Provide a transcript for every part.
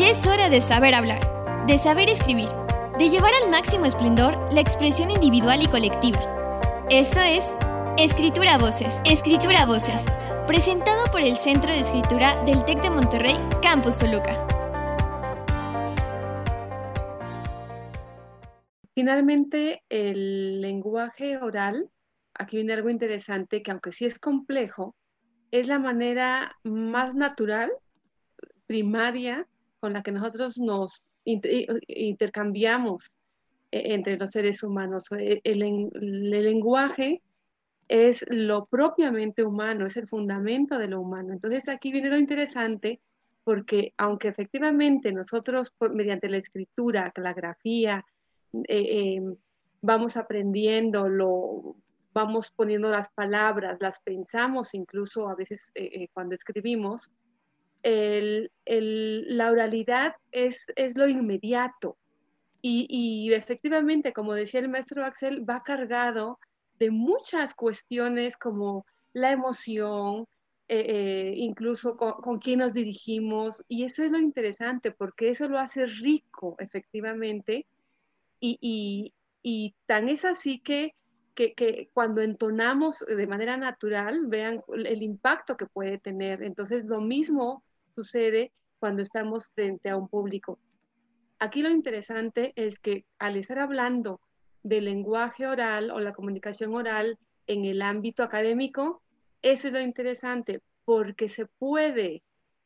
Ya es hora de saber hablar, de saber escribir, de llevar al máximo esplendor la expresión individual y colectiva. Esto es Escritura Voces, Escritura Voces, presentado por el Centro de Escritura del TEC de Monterrey, Campus Toluca. Finalmente, el lenguaje oral, aquí viene algo interesante que aunque sí es complejo, es la manera más natural, primaria, con la que nosotros nos intercambiamos eh, entre los seres humanos. El, el, lenguaje es lo propiamente humano, es el fundamento de lo humano. Entonces aquí viene lo interesante porque aunque efectivamente nosotros mediante la escritura, la grafía, eh, em, vamos aprendiendo, lo, vamos poniendo las palabras, las pensamos incluso a veces eh, cuando escribimos, el, la oralidad es, es lo inmediato. Y, y, efectivamente, como decía el maestro Axel, va cargado de muchas cuestiones como la emoción, eh, eh, incluso con, con, quién nos dirigimos. Y eso es lo interesante, porque eso lo hace rico, efectivamente. Y, y, y tan es así que, que, que, cuando entonamos de manera natural, vean el impacto que puede tener. Entonces, lo mismo sucede cuando estamos frente a un público. Aquí lo interesante es que al estar hablando del lenguaje oral o la comunicación oral en el ámbito académico, eso es lo interesante porque se puede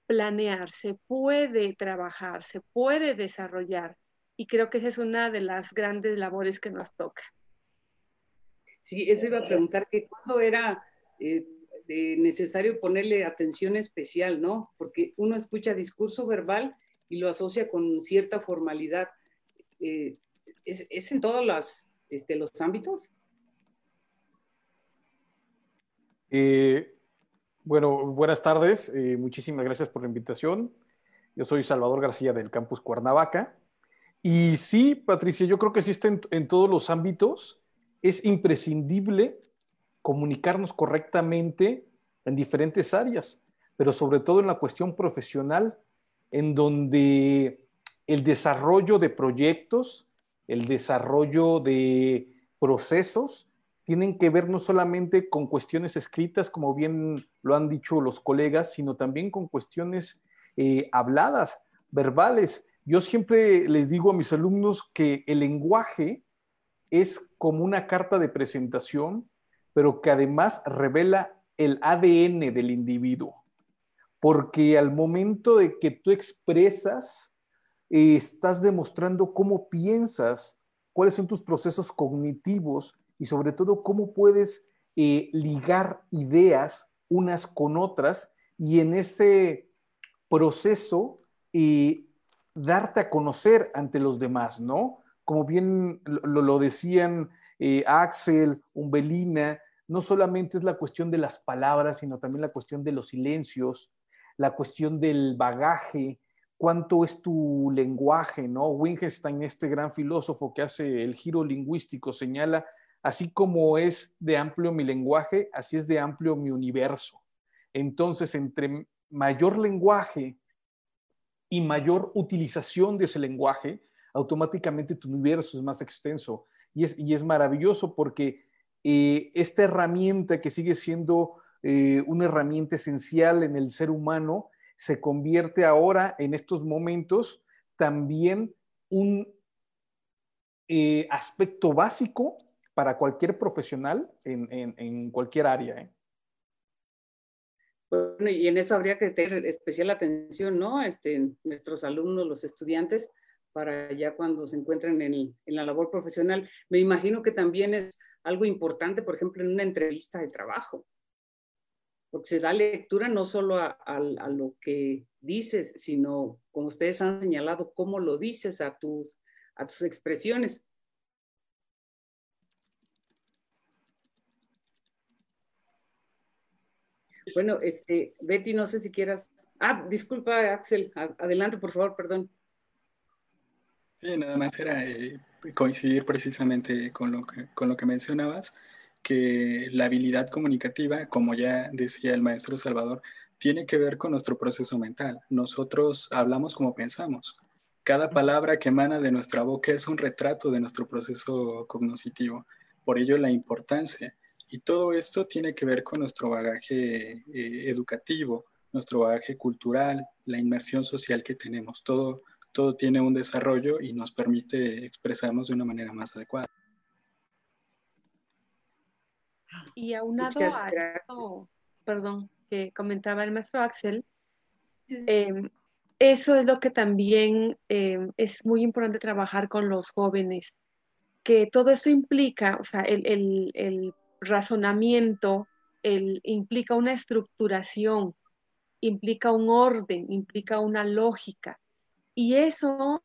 planear, se puede trabajar, se puede desarrollar. Y creo que esa es una de las grandes labores que nos toca. Sí, eso iba a preguntar, que cuando era eh, necesario ponerle atención especial, ¿no? Porque uno escucha discurso verbal y lo asocia con cierta formalidad. Eh, ¿es, en todos los, este, los ámbitos? Eh, bueno, buenas tardes. Eh, muchísimas gracias por la invitación. Yo soy Salvador García del campus Cuernavaca. Y sí, Patricia, yo creo que existe en todos los ámbitos. Es imprescindible comunicarnos correctamente en diferentes áreas, pero sobre todo en la cuestión profesional, en donde el desarrollo de proyectos, el desarrollo de procesos, tienen que ver no solamente con cuestiones escritas, como bien lo han dicho los colegas, sino también con cuestiones eh, habladas, verbales. Yo siempre les digo a mis alumnos que el lenguaje es como una carta de presentación pero que además revela el ADN del individuo. Porque al momento de que tú expresas, eh, estás demostrando cómo piensas, cuáles son tus procesos cognitivos y sobre todo cómo puedes eh, ligar ideas unas con otras y en ese proceso eh, darte a conocer ante los demás, ¿no? Como bien lo, lo decían Axel, Umbelina, no solamente es la cuestión de las palabras, sino también la cuestión de los silencios, la cuestión del bagaje, cuánto es tu lenguaje, ¿no? Wittgenstein, este gran filósofo que hace el giro lingüístico, señala, así como es de amplio mi lenguaje, así es de amplio mi universo. Entonces, entre mayor lenguaje y mayor utilización de ese lenguaje, automáticamente tu universo es más extenso. Y es, y es maravilloso porque eh, esta herramienta que sigue siendo eh, una herramienta esencial en el ser humano, se convierte ahora en estos momentos también un eh, aspecto básico para cualquier profesional en, cualquier área. Bueno, y en eso habría que tener especial atención, ¿no? Este, nuestros alumnos, los estudiantes, para ya cuando se encuentren en, la labor profesional. Me imagino que también es algo importante, por ejemplo, en una entrevista de trabajo, porque se da lectura no solo a, lo que dices, sino, como ustedes han señalado, cómo lo dices a tus, a tus expresiones. Bueno, este, Betty, no sé si quieras. Ah, disculpa, Axel, adelante, por favor, perdón. Sí, nada más era eh, coincidir precisamente con lo, que, con lo que mencionabas, que la habilidad comunicativa, como ya decía el maestro Salvador, tiene que ver con nuestro proceso mental. Nosotros hablamos como pensamos. Cada palabra que emana de nuestra boca es un retrato de nuestro proceso cognitivo. Por ello la importancia. Y todo esto tiene que ver con nuestro bagaje eh, educativo, nuestro bagaje cultural, la inmersión social que tenemos. Todo, todo tiene un desarrollo y nos permite expresarnos de una manera más adecuada. Y aunado a esto, perdón, que comentaba el maestro Axel, em, eso es lo que también em, es muy importante trabajar con los jóvenes, que todo eso implica, o sea, el, razonamiento el, implica una estructuración, implica un orden, implica una lógica. Y eso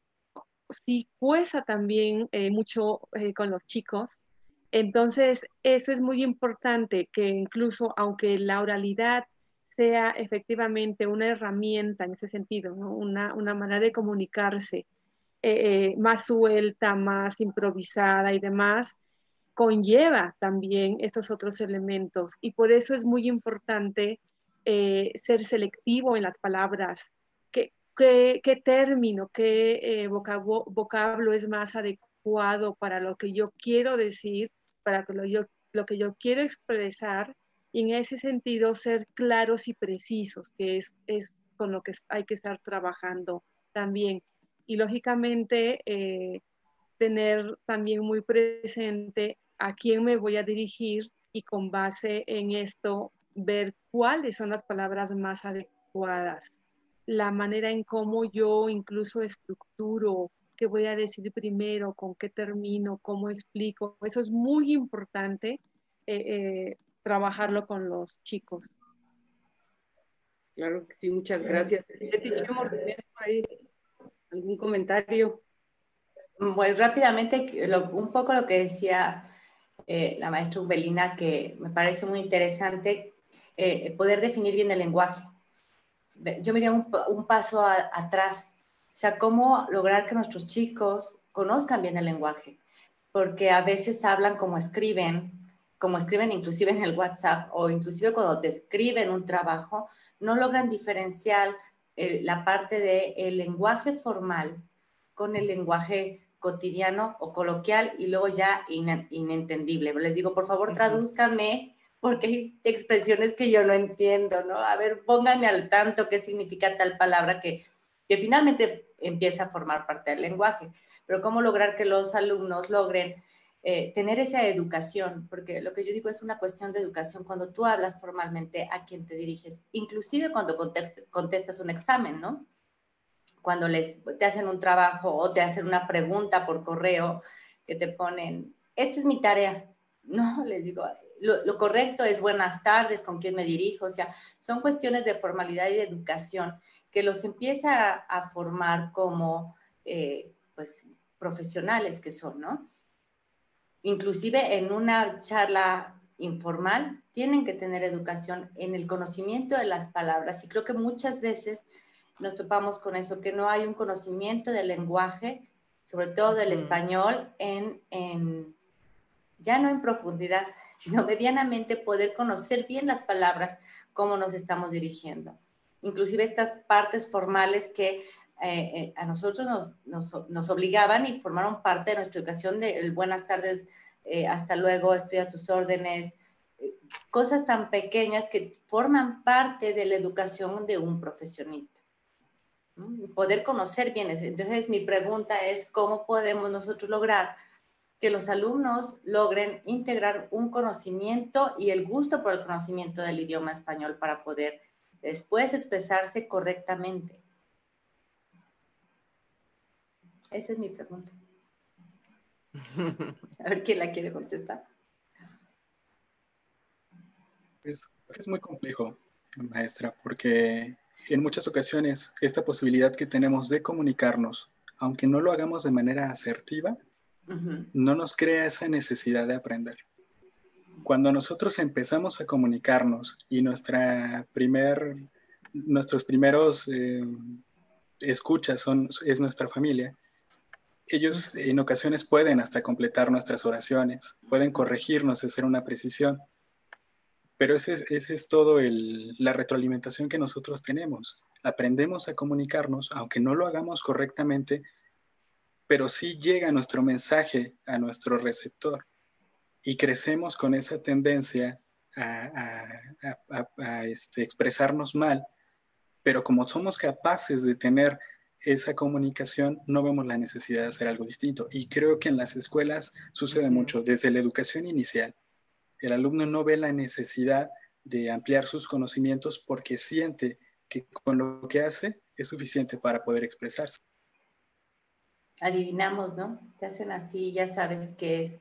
sí cuesta también eh, mucho eh, con los chicos. Entonces, eso es muy importante, que incluso aunque la oralidad sea efectivamente una herramienta en ese sentido, una, manera de comunicarse eh, más suelta, más improvisada y demás, conlleva también estos otros elementos. Y por eso es muy importante ser selectivo en las palabras, qué, qué, término, qué eh, vocablo, es más adecuado para lo que yo quiero decir, para lo, yo, lo que yo quiero expresar, y en ese sentido ser claros y precisos, que es, es con lo que hay que estar trabajando también. Y lógicamente eh, tener también muy presente a quién me voy a dirigir y con base en esto ver cuáles son las palabras más adecuadas, la manera en cómo yo incluso estructuro, qué voy a decir primero, con qué termino, cómo explico. Eso es muy importante eh, eh, trabajarlo con los chicos. Claro que sí, muchas gracias. ¿Algún comentario? Pues rápidamente, un poco lo que decía eh, la maestra Ubelina, que me parece muy interesante, eh, poder definir bien el lenguaje. Yo me iría un, paso atrás, o sea, cómo lograr que nuestros chicos conozcan bien el lenguaje, porque a veces hablan como escriben, como escriben inclusive en el WhatsApp o inclusive cuando describen un trabajo, no logran diferenciar eh, la parte del el lenguaje formal con el lenguaje cotidiano o coloquial y luego ya inentendible. Les digo, por favor, tradúzcanme porque hay expresiones que yo no entiendo, ¿no? A ver, pónganme al tanto qué significa tal palabra que, que finalmente empieza a formar parte del lenguaje. Pero cómo lograr que los alumnos logren eh, tener esa educación, porque lo que yo digo es una cuestión de educación cuando tú hablas formalmente a quien te diriges, inclusive cuando contestas un examen, ¿no? Cuando les, te hacen un trabajo o te hacen una pregunta por correo que te ponen, esta es mi tarea. No, les digo, lo, correcto es buenas tardes, con quién me dirijo, o sea, son cuestiones de formalidad y de educación que los empieza a, formar como, eh, pues, profesionales que son, ¿no? Inclusive en una charla informal tienen que tener educación en el conocimiento de las palabras y creo que muchas veces nos topamos con eso, que no hay un conocimiento del lenguaje, sobre todo del español, en, en, ya no en profundidad, sino medianamente poder conocer bien las palabras, cómo nos estamos dirigiendo. Inclusive estas partes formales que eh, eh, a nosotros nos, nos, obligaban y formaron parte de nuestra educación de el buenas tardes, eh, hasta luego, estoy a tus órdenes, cosas tan pequeñas que forman parte de la educación de un profesionista. Poder conocer bien eso. Entonces, mi pregunta es, ¿cómo podemos nosotros lograr que los alumnos logren integrar un conocimiento y el gusto por el conocimiento del idioma español para poder después expresarse correctamente. Esa es mi pregunta. A ver quién la quiere contestar. Es, es muy complejo, maestra, porque en muchas ocasiones esta posibilidad que tenemos de comunicarnos, aunque no lo hagamos de manera asertiva, no nos crea esa necesidad de aprender. Cuando nosotros empezamos a comunicarnos y nuestra primer, nuestros primeros eh, escuchas son, es nuestra familia, ellos en ocasiones pueden hasta completar nuestras oraciones, pueden corregirnos, hacer una precisión. Pero esa es, ese es todo el, la retroalimentación que nosotros tenemos. Aprendemos a comunicarnos, aunque no lo hagamos correctamente, pero sí llega nuestro mensaje a nuestro receptor y crecemos con esa tendencia a, este, expresarnos mal, pero como somos capaces de tener esa comunicación, no vemos la necesidad de hacer algo distinto. Y creo que en las escuelas sucede mucho, desde la educación inicial. El alumno no ve la necesidad de ampliar sus conocimientos porque siente que con lo que hace es suficiente para poder expresarse. Adivinamos, ¿no? Te hacen así, ya sabes que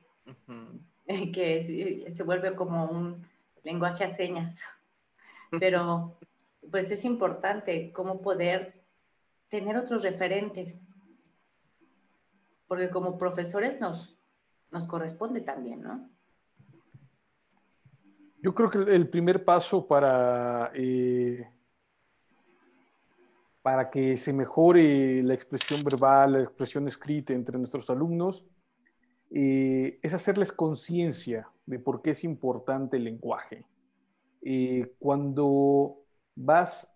es, que se vuelve como un lenguaje a señas. Pero pues es importante cómo poder tener otros referentes, porque como profesores nos, nos corresponde también, ¿no? Yo creo que el primer paso para, eh, para que se mejore la expresión verbal, la expresión escrita entre nuestros alumnos, es hacerles conciencia de por qué es importante el lenguaje. Eh, cuando vas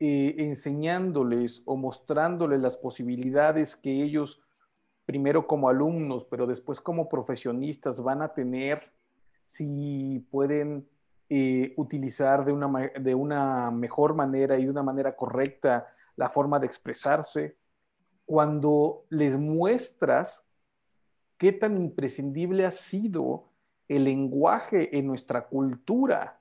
eh, enseñándoles o mostrándoles las posibilidades que ellos, primero como alumnos, pero después como profesionistas, van a tener si pueden eh, utilizar de una, de una mejor manera y de una manera correcta la forma de expresarse, cuando les muestras qué tan imprescindible ha sido el lenguaje en nuestra cultura,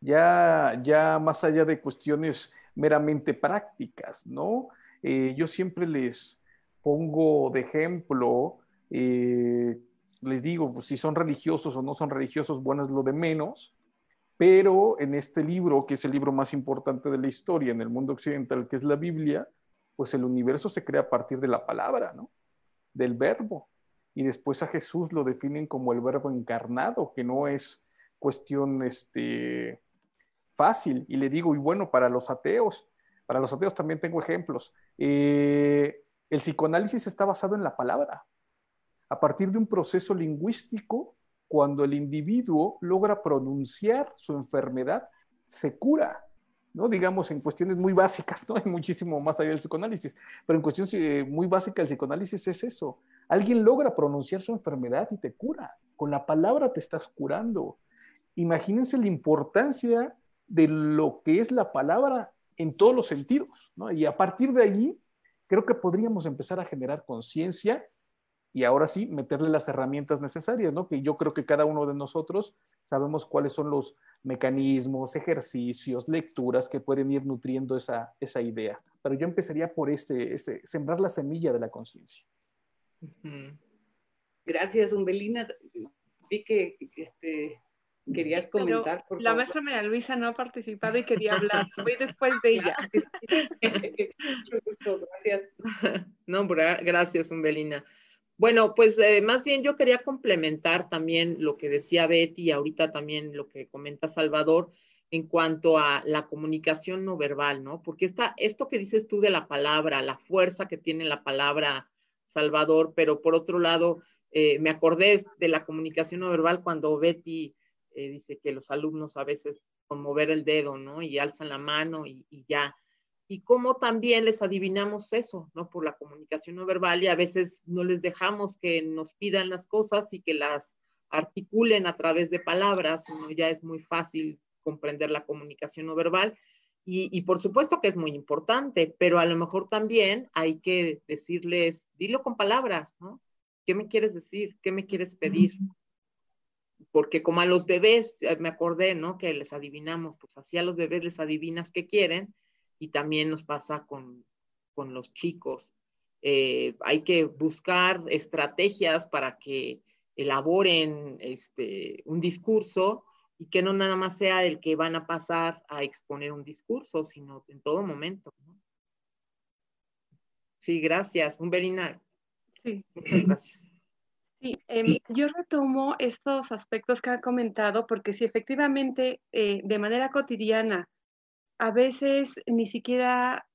ya, ya más allá de cuestiones meramente prácticas, ¿no? Eh, yo siempre les pongo de ejemplo, eh, les digo, pues, si son religiosos o no son religiosos, bueno, es lo de menos, pero en este libro, que es el libro más importante de la historia en el mundo occidental, que es la Biblia, pues el universo se crea a partir de la palabra, ¿no? Del verbo. Y después a Jesús lo definen como el verbo encarnado, que no es cuestión, este, fácil. Y le digo, y bueno, para los ateos, para los ateos también tengo ejemplos. Eh, el psicoanálisis está basado en la palabra. A partir de un proceso lingüístico, cuando el individuo logra pronunciar su enfermedad, se cura. ¿no? Digamos, en cuestiones muy básicas, ¿no? Hay muchísimo más allá del psicoanálisis, pero en cuestiones eh, muy básicas del psicoanálisis es eso. Alguien logra pronunciar su enfermedad y te cura. Con la palabra te estás curando. Imagínense la importancia de lo que es la palabra en todos los sentidos, ¿no? Y a partir de allí, creo que podríamos empezar a generar conciencia y ahora sí meterle las herramientas necesarias, ¿no? Que yo creo que cada uno de nosotros sabemos cuáles son los mecanismos, ejercicios, lecturas que pueden ir nutriendo esa, esa idea. Pero yo empezaría por este, este sembrar la semilla de la conciencia. Gracias, Umbelina. Vi que este, querías comentar, por La maestra María Luisa no ha participado y quería hablar. Voy después de ella. Mucho gusto, gracias. No, gracias, Umbelina. Bueno, pues eh, más bien yo quería complementar también lo que decía Betty y ahorita también lo que comenta Salvador en cuanto a la comunicación no verbal, ¿no? Porque está esto que dices tú de la palabra, la fuerza que tiene la palabra Salvador, pero por otro lado, eh, me acordé de la comunicación no verbal cuando Betty eh, dice que los alumnos a veces con mover el dedo, ¿no? Y alzan la mano y, ya. Y cómo también les adivinamos eso, ¿no? Por la comunicación no verbal y a veces no les dejamos que nos pidan las cosas y que las articulen a través de palabras, ya es muy fácil comprender la comunicación no verbal. Y, y, por supuesto que es muy importante, pero a lo mejor también hay que decirles, dilo con palabras, ¿no? ¿Qué me quieres decir? ¿Qué me quieres pedir? porque como a los bebés, eh, me acordé, ¿no? Que les adivinamos, pues así a los bebés les adivinas qué quieren y también nos pasa con, los chicos. Eh, hay que buscar estrategias para que elaboren este, un discurso y que no nada más sea el que van a pasar a exponer un discurso, sino en todo momento. Sí, gracias. Humberina. Sí. Muchas gracias. Em, sí, yo retomo estos aspectos que ha comentado porque si efectivamente eh, de manera cotidiana a veces ni siquiera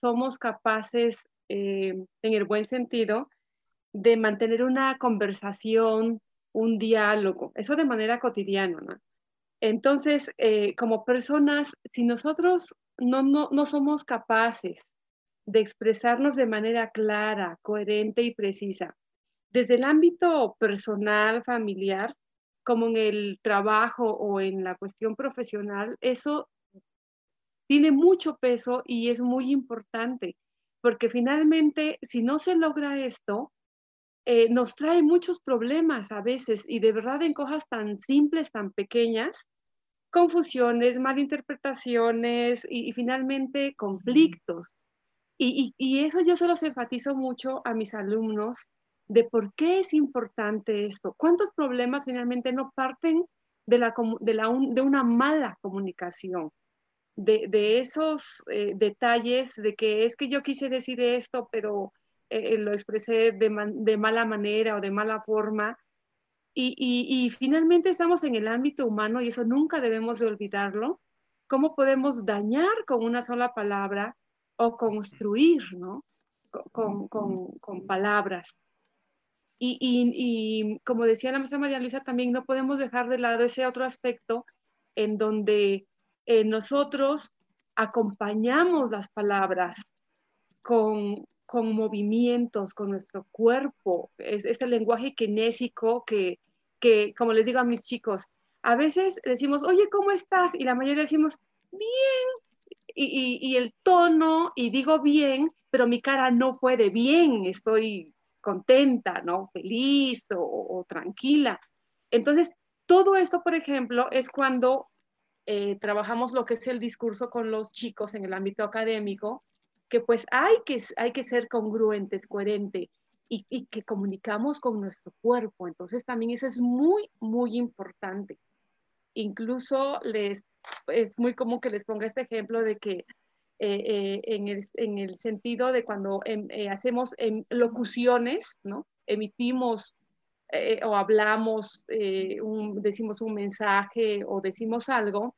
somos capaces, eh, en el buen sentido, de mantener una conversación, un diálogo, eso de manera cotidiana. Entonces, eh, como personas, si nosotros no, no, no somos capaces de expresarnos de manera clara, coherente y precisa, desde el ámbito personal, familiar, como en el trabajo o en la cuestión profesional, eso tiene mucho peso y es muy importante, porque finalmente, si no se logra esto, eh, nos trae muchos problemas a veces y de verdad en cosas tan simples, tan pequeñas, confusiones, malinterpretaciones y, y finalmente conflictos. Y, eso yo se los enfatizo mucho a mis alumnos de por qué es importante esto. ¿Cuántos problemas finalmente no parten de una mala comunicación? De, esos eh, detalles de que es que yo quise decir esto, pero eh, lo expresé de, de, mala manera o de mala forma. Y, y, y, finalmente estamos en el ámbito humano y eso nunca debemos de olvidarlo. ¿Cómo podemos dañar con una sola palabra o construir, ¿no? Con, con, con palabras. Y, y, como decía la maestra María Luisa, también no podemos dejar de lado ese otro aspecto en donde eh, nosotros acompañamos las palabras con, con movimientos, con nuestro cuerpo, es este lenguaje kinésico que, que, como les digo a mis chicos, a veces decimos, oye, ¿cómo estás? Y la mayoría decimos, bien, y, y, el tono, y digo bien, pero mi cara no fue de bien, estoy contenta, ¿no? Feliz o tranquila. Entonces, todo esto, por ejemplo, es cuando eh, trabajamos lo que es el discurso con los chicos en el ámbito académico, que pues hay que, hay que ser congruentes, coherente y, que comunicamos con nuestro cuerpo. Entonces también eso es muy, muy importante. Incluso les, es muy común que les ponga este ejemplo de que eh, eh, en, el, en, el, sentido de cuando em, hacemos em, locuciones, ¿no? Emitimos eh, o hablamos, un, decimos un mensaje o decimos algo,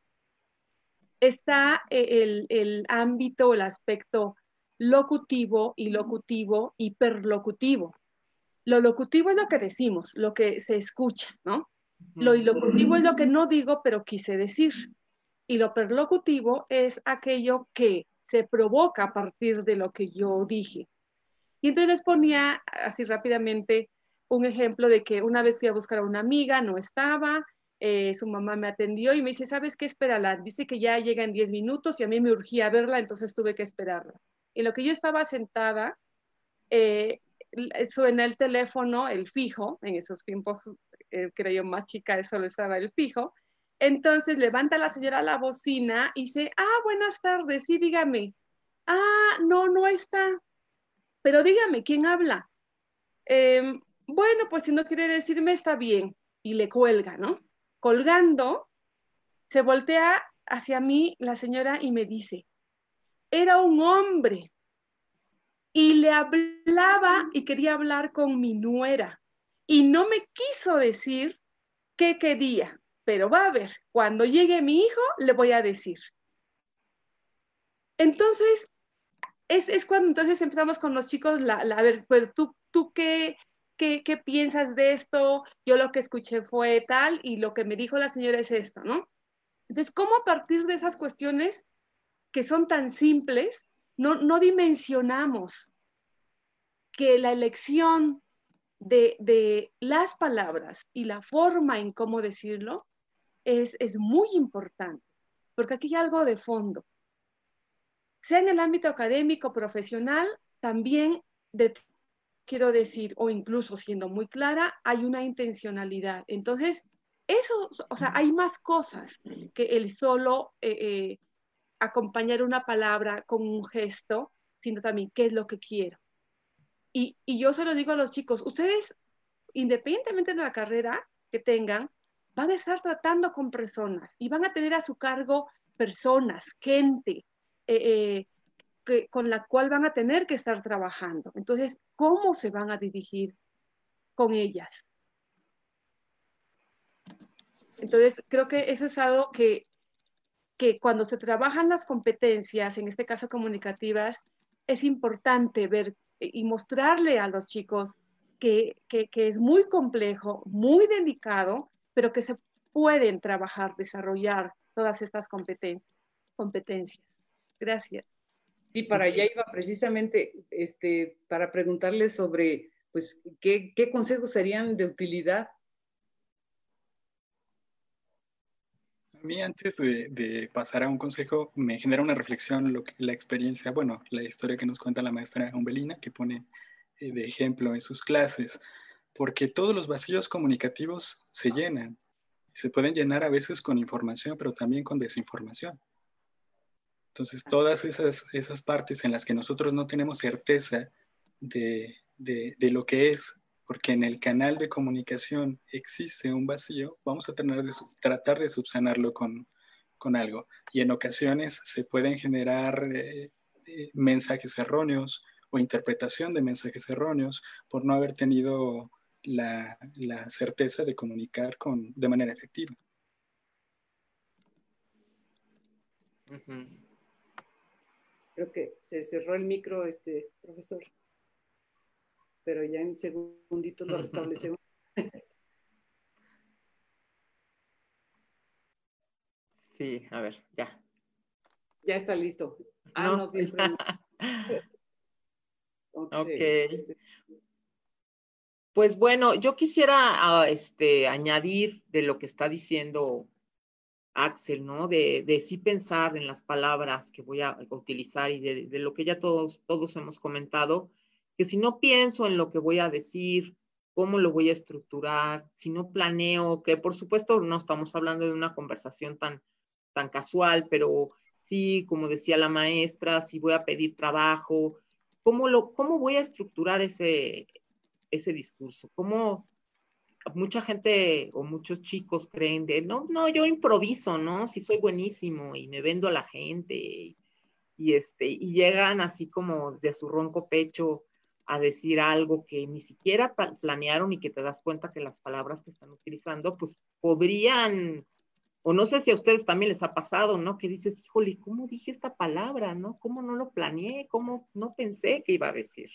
está el, el ámbito, el aspecto locutivo, y locutivo, hiperlocutivo. Lo locutivo es lo que decimos, lo que se escucha, ¿no? Lo ilocutivo es lo que no digo, pero quise decir. Y lo perlocutivo es aquello que se provoca a partir de lo que yo dije. Y entonces les ponía así rápidamente un ejemplo de que una vez fui a buscar a una amiga, no estaba, eh, su mamá me atendió y me dice, ¿sabes qué? Espérala. Dice que ya llega en 10 minutos y a mí me urgía verla, entonces tuve que esperarla. Y lo que yo estaba sentada, eh, suena el teléfono, el fijo, en esos tiempos, eh, creo más chica, solo estaba el fijo, entonces levanta la señora la bocina y dice, ah, buenas tardes, sí, dígame. Ah, no, no está. Pero dígame, ¿quién habla? Eh, bueno, pues si no quiere decirme, está bien. Y le cuelga, ¿no? Colgando, se voltea hacia mí la señora y me dice, era un hombre. Y le hablaba y quería hablar con mi nuera. Y no me quiso decir qué quería pero va a ver, cuando llegue mi hijo, le voy a decir. Entonces, es, es cuando entonces empezamos con los chicos, la, la, a ver, pero tú, tú qué, qué, qué piensas de esto, yo lo que escuché fue tal, y lo que me dijo la señora es esto, ¿no? Entonces, ¿cómo a partir de esas cuestiones que son tan simples, no, no dimensionamos que la elección de, de, las palabras y la forma en cómo decirlo es, es muy importante, porque aquí hay algo de fondo. Sea en el ámbito académico, profesional, también de, quiero decir, o incluso siendo muy clara, hay una intencionalidad. Entonces, eso, o sea, hay más cosas que el solo eh, eh, acompañar una palabra con un gesto, sino también qué es lo que quiero. Y, y yo se lo digo a los chicos, ustedes, independientemente de la carrera que tengan, van a estar tratando con personas y van a tener a su cargo personas, gente eh, eh, que, con la cual van a tener que estar trabajando. Entonces, ¿cómo se van a dirigir con ellas? Entonces, creo que eso es algo que, que cuando se trabajan las competencias, en este caso comunicativas, es importante ver y mostrarle a los chicos que, que, es muy complejo, muy delicado, pero que se pueden trabajar, desarrollar todas estas competencias. Gracias. Sí, para allá iba precisamente este, para preguntarles sobre, pues, ¿qué, qué consejos serían de utilidad A mí antes de, pasar a un consejo me genera una reflexión lo que, la experiencia, bueno, la historia que nos cuenta la maestra Umbelina, que pone eh, de ejemplo en sus clases, porque todos los vacíos comunicativos se llenan. Se pueden llenar a veces con información, pero también con desinformación. Entonces, todas esas, esas partes en las que nosotros no tenemos certeza de, de, de lo que es porque en el canal de comunicación existe un vacío, vamos a tener de, tratar de subsanarlo con, con, algo. Y en ocasiones se pueden generar eh, eh, mensajes erróneos o interpretación de mensajes erróneos por no haber tenido la, la certeza de comunicar con, de manera efectiva. Creo que se cerró el micro, este profesor pero ya en segunditos lo restablecemos. Sí, a ver, ya. Ya está listo. Ah, no, ok. Pues bueno, yo quisiera ah, este, añadir de lo que está diciendo Axel, ¿no? De, de sí pensar en las palabras que voy a utilizar y de, de, lo que ya todos, todos hemos comentado, que si no pienso en lo que voy a decir, cómo lo voy a estructurar, si no planeo, que por supuesto no estamos hablando de una conversación tan, tan casual, pero sí, como decía la maestra, si voy a pedir trabajo, ¿cómo, lo, cómo voy a estructurar ese, ese discurso? ¿Cómo mucha gente o muchos chicos creen de, no, no, yo improviso, ¿no? Si soy buenísimo y me vendo a la gente y, este, y llegan así como de su ronco pecho a decir algo que ni siquiera planearon y que te das cuenta que las palabras que están utilizando, pues podrían, o no sé si a ustedes también les ha pasado, ¿no? Que dices, híjole, ¿cómo dije esta palabra, no? ¿Cómo no lo planeé? ¿Cómo no pensé que iba a decir?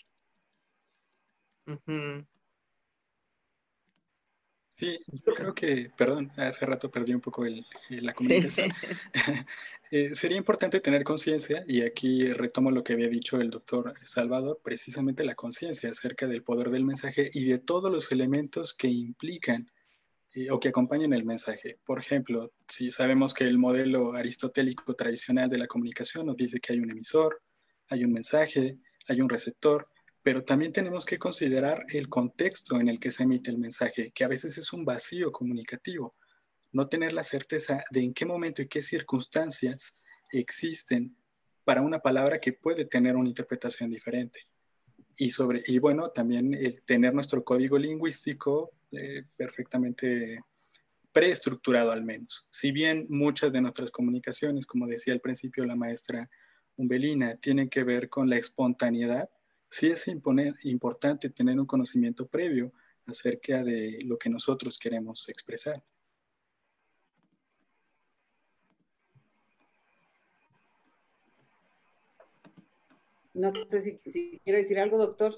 Sí, yo creo que, perdón, hace rato perdí un poco el, la comunicación. Eh, sería importante tener conciencia, y aquí retomo lo que había dicho el doctor Salvador, precisamente la conciencia acerca del poder del mensaje y de todos los elementos que implican eh, o que acompañan el mensaje. Por ejemplo, si sabemos que el modelo aristotélico tradicional de la comunicación nos dice que hay un emisor, hay un mensaje, hay un receptor, pero también tenemos que considerar el contexto en el que se emite el mensaje, que a veces es un vacío comunicativo. No tener la certeza de en qué momento y qué circunstancias existen para una palabra que puede tener una interpretación diferente. Y, sobre, y bueno, también el tener nuestro código lingüístico eh, perfectamente preestructurado al menos. Si bien muchas de nuestras comunicaciones, como decía al principio la maestra Umbelina, tienen que ver con la espontaneidad, sí es importante tener un conocimiento previo acerca de lo que nosotros queremos expresar. No sé si, quiere decir algo, doctor.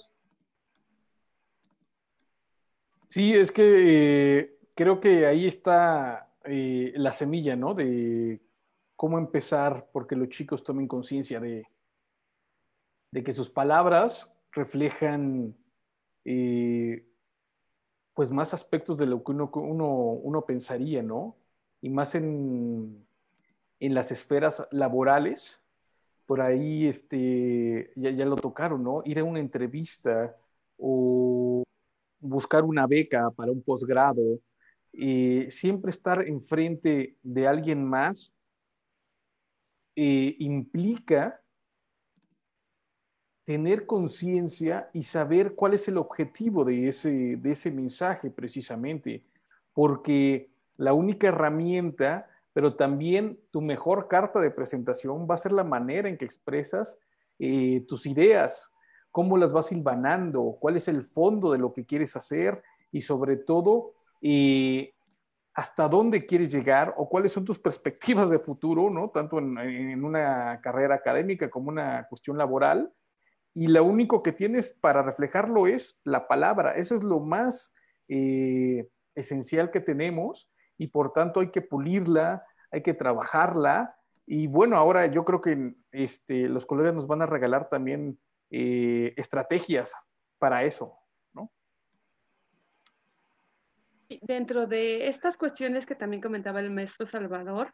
Sí, es que eh, creo que ahí está eh, la semilla, ¿no? De cómo empezar porque los chicos tomen conciencia de, de que sus palabras reflejan eh, pues más aspectos de lo que uno, uno, pensaría, ¿no? Y más en, en, las esferas laborales, por ahí este, ya, ya lo tocaron, ¿no? Ir a una entrevista o buscar una beca para un posgrado, eh, siempre estar enfrente de alguien más eh, implica tener conciencia y saber cuál es el objetivo de ese, de ese mensaje precisamente, porque la única herramienta, pero también tu mejor carta de presentación va a ser la manera en que expresas eh, tus ideas, cómo las vas silvanando, cuál es el fondo de lo que quieres hacer y sobre todo eh, hasta dónde quieres llegar o cuáles son tus perspectivas de futuro, ¿no? Tanto en, en una carrera académica como una cuestión laboral y lo único que tienes para reflejarlo es la palabra. Eso es lo más eh, esencial que tenemos y por tanto hay que pulirla, hay que trabajarla. Y bueno, ahora yo creo que este, los colegas nos van a regalar también eh, estrategias para eso. Dentro de estas cuestiones que también comentaba el maestro Salvador,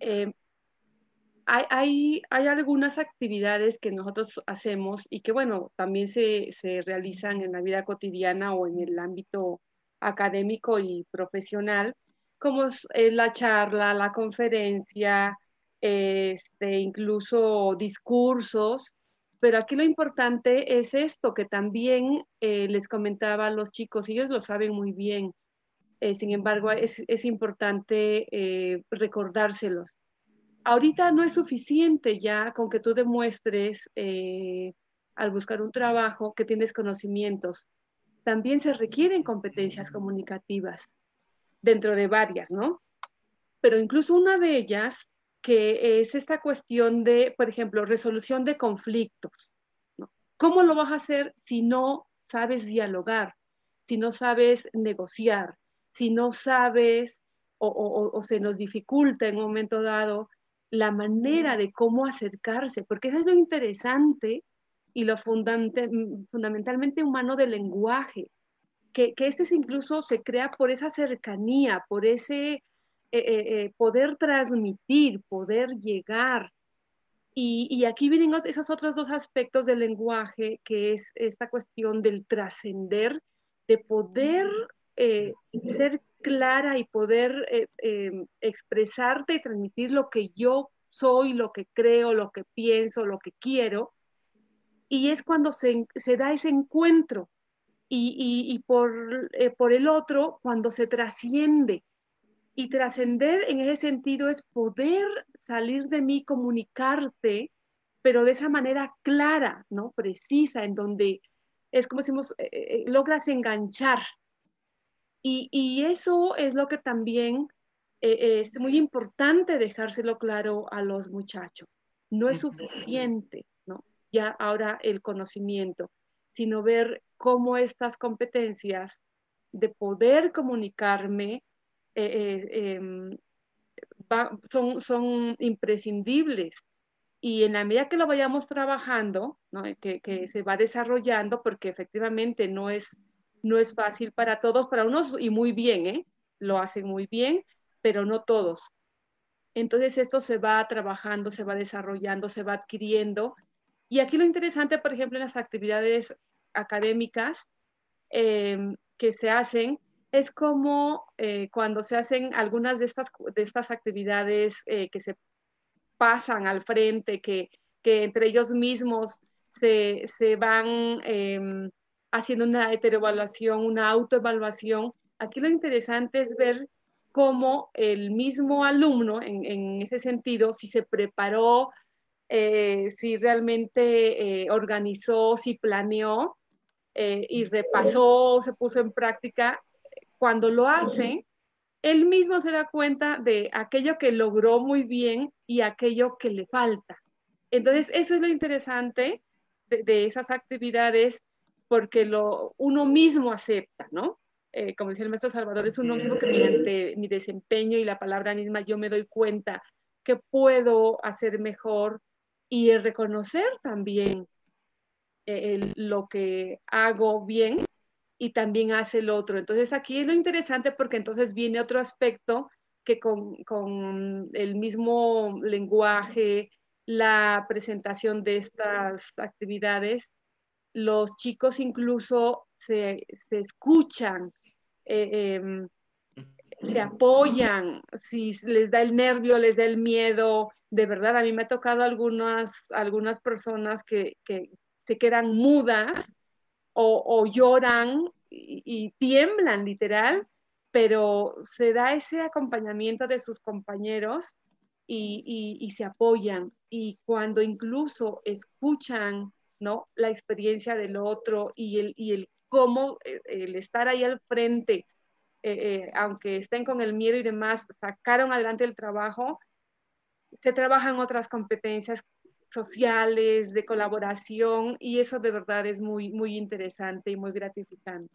eh, hay, algunas actividades que nosotros hacemos y que, bueno, también se, realizan en la vida cotidiana o en el ámbito académico y profesional, como eh, la charla, la conferencia, este, incluso discursos. Pero aquí lo importante es esto, que también eh, les comentaba a los chicos, ellos lo saben muy bien. Eh, sin embargo, es, es importante recordárselos ahorita no es suficiente ya con que tú demuestres eh, al buscar un trabajo que tienes conocimientos. También se requieren competencias comunicativas dentro de varias, ¿no? Pero incluso una de ellas, que es esta cuestión de, por ejemplo, resolución de conflictos. ¿Cómo lo vas a hacer si no sabes dialogar, si no sabes negociar, si no sabes o, o se nos dificulta en un momento dado la manera de cómo acercarse, porque eso es lo interesante y lo fundamentalmente humano del lenguaje, que, que este incluso se crea por esa cercanía, por ese eh, eh, eh, poder transmitir, poder llegar. Y, y, aquí vienen esos otros dos aspectos del lenguaje, que es esta cuestión del trascender, de poder ser clara y poder eh, em, expresarte y transmitir lo que yo soy, lo que creo, lo que pienso, lo que quiero. Y es cuando se, da ese encuentro. Y, por, eh, por el otro, cuando se trasciende. Y trascender en ese sentido es poder salir de mí, comunicarte, pero de esa manera clara, ¿no? Precisa, en donde es como decimos, eh, logras enganchar, y, eso es lo que también eh, es muy importante dejárselo claro a los muchachos. No es suficiente, ¿no? Ya ahora el conocimiento, sino ver cómo estas competencias de poder comunicarme eh, eh, em, son, son imprescindibles. Y en la medida que lo vayamos trabajando, ¿no? que, que se va desarrollando, porque efectivamente no es no es fácil para todos, para unos y muy bien, ¿eh? Lo hacen muy bien, pero no todos. Entonces esto se va trabajando, se va desarrollando, se va adquiriendo. Y aquí lo interesante, por ejemplo, en las actividades académicas eh, que se hacen, es como eh, cuando se hacen algunas de estas, de estas actividades eh, que se pasan al frente, que, que entre ellos mismos se, se van em, haciendo una heteroevaluación, una autoevaluación. Aquí lo interesante es ver cómo el mismo alumno, en, ese sentido, si se preparó, eh, si realmente eh, organizó, si planeó eh, y repasó, se puso en práctica, cuando lo hace, él mismo se da cuenta de aquello que logró muy bien y aquello que le falta. Entonces, eso es lo interesante de, de esas actividades porque lo, uno mismo acepta, ¿no? Eh, como decía el maestro Salvador, es uno mismo que mediante mi desempeño y la palabra misma yo me doy cuenta que puedo hacer mejor y reconocer también eh, lo que hago bien y también hace el otro. Entonces aquí es lo interesante porque entonces viene otro aspecto que con, con el mismo lenguaje, la presentación de estas actividades, los chicos incluso se, escuchan, eh, em, se apoyan, si les da el nervio, les da el miedo. De verdad, a mí me ha tocado algunas, algunas personas que, se quedan mudas o, lloran y, tiemblan literal, pero se da ese acompañamiento de sus compañeros y, y se apoyan. Y cuando incluso escuchan ¿no? La experiencia del otro y el, y el cómo eh, el estar ahí al frente, eh, eh, aunque estén con el miedo y demás, sacaron adelante el trabajo, se trabajan otras competencias sociales, de colaboración, y eso de verdad es muy, muy interesante y muy gratificante.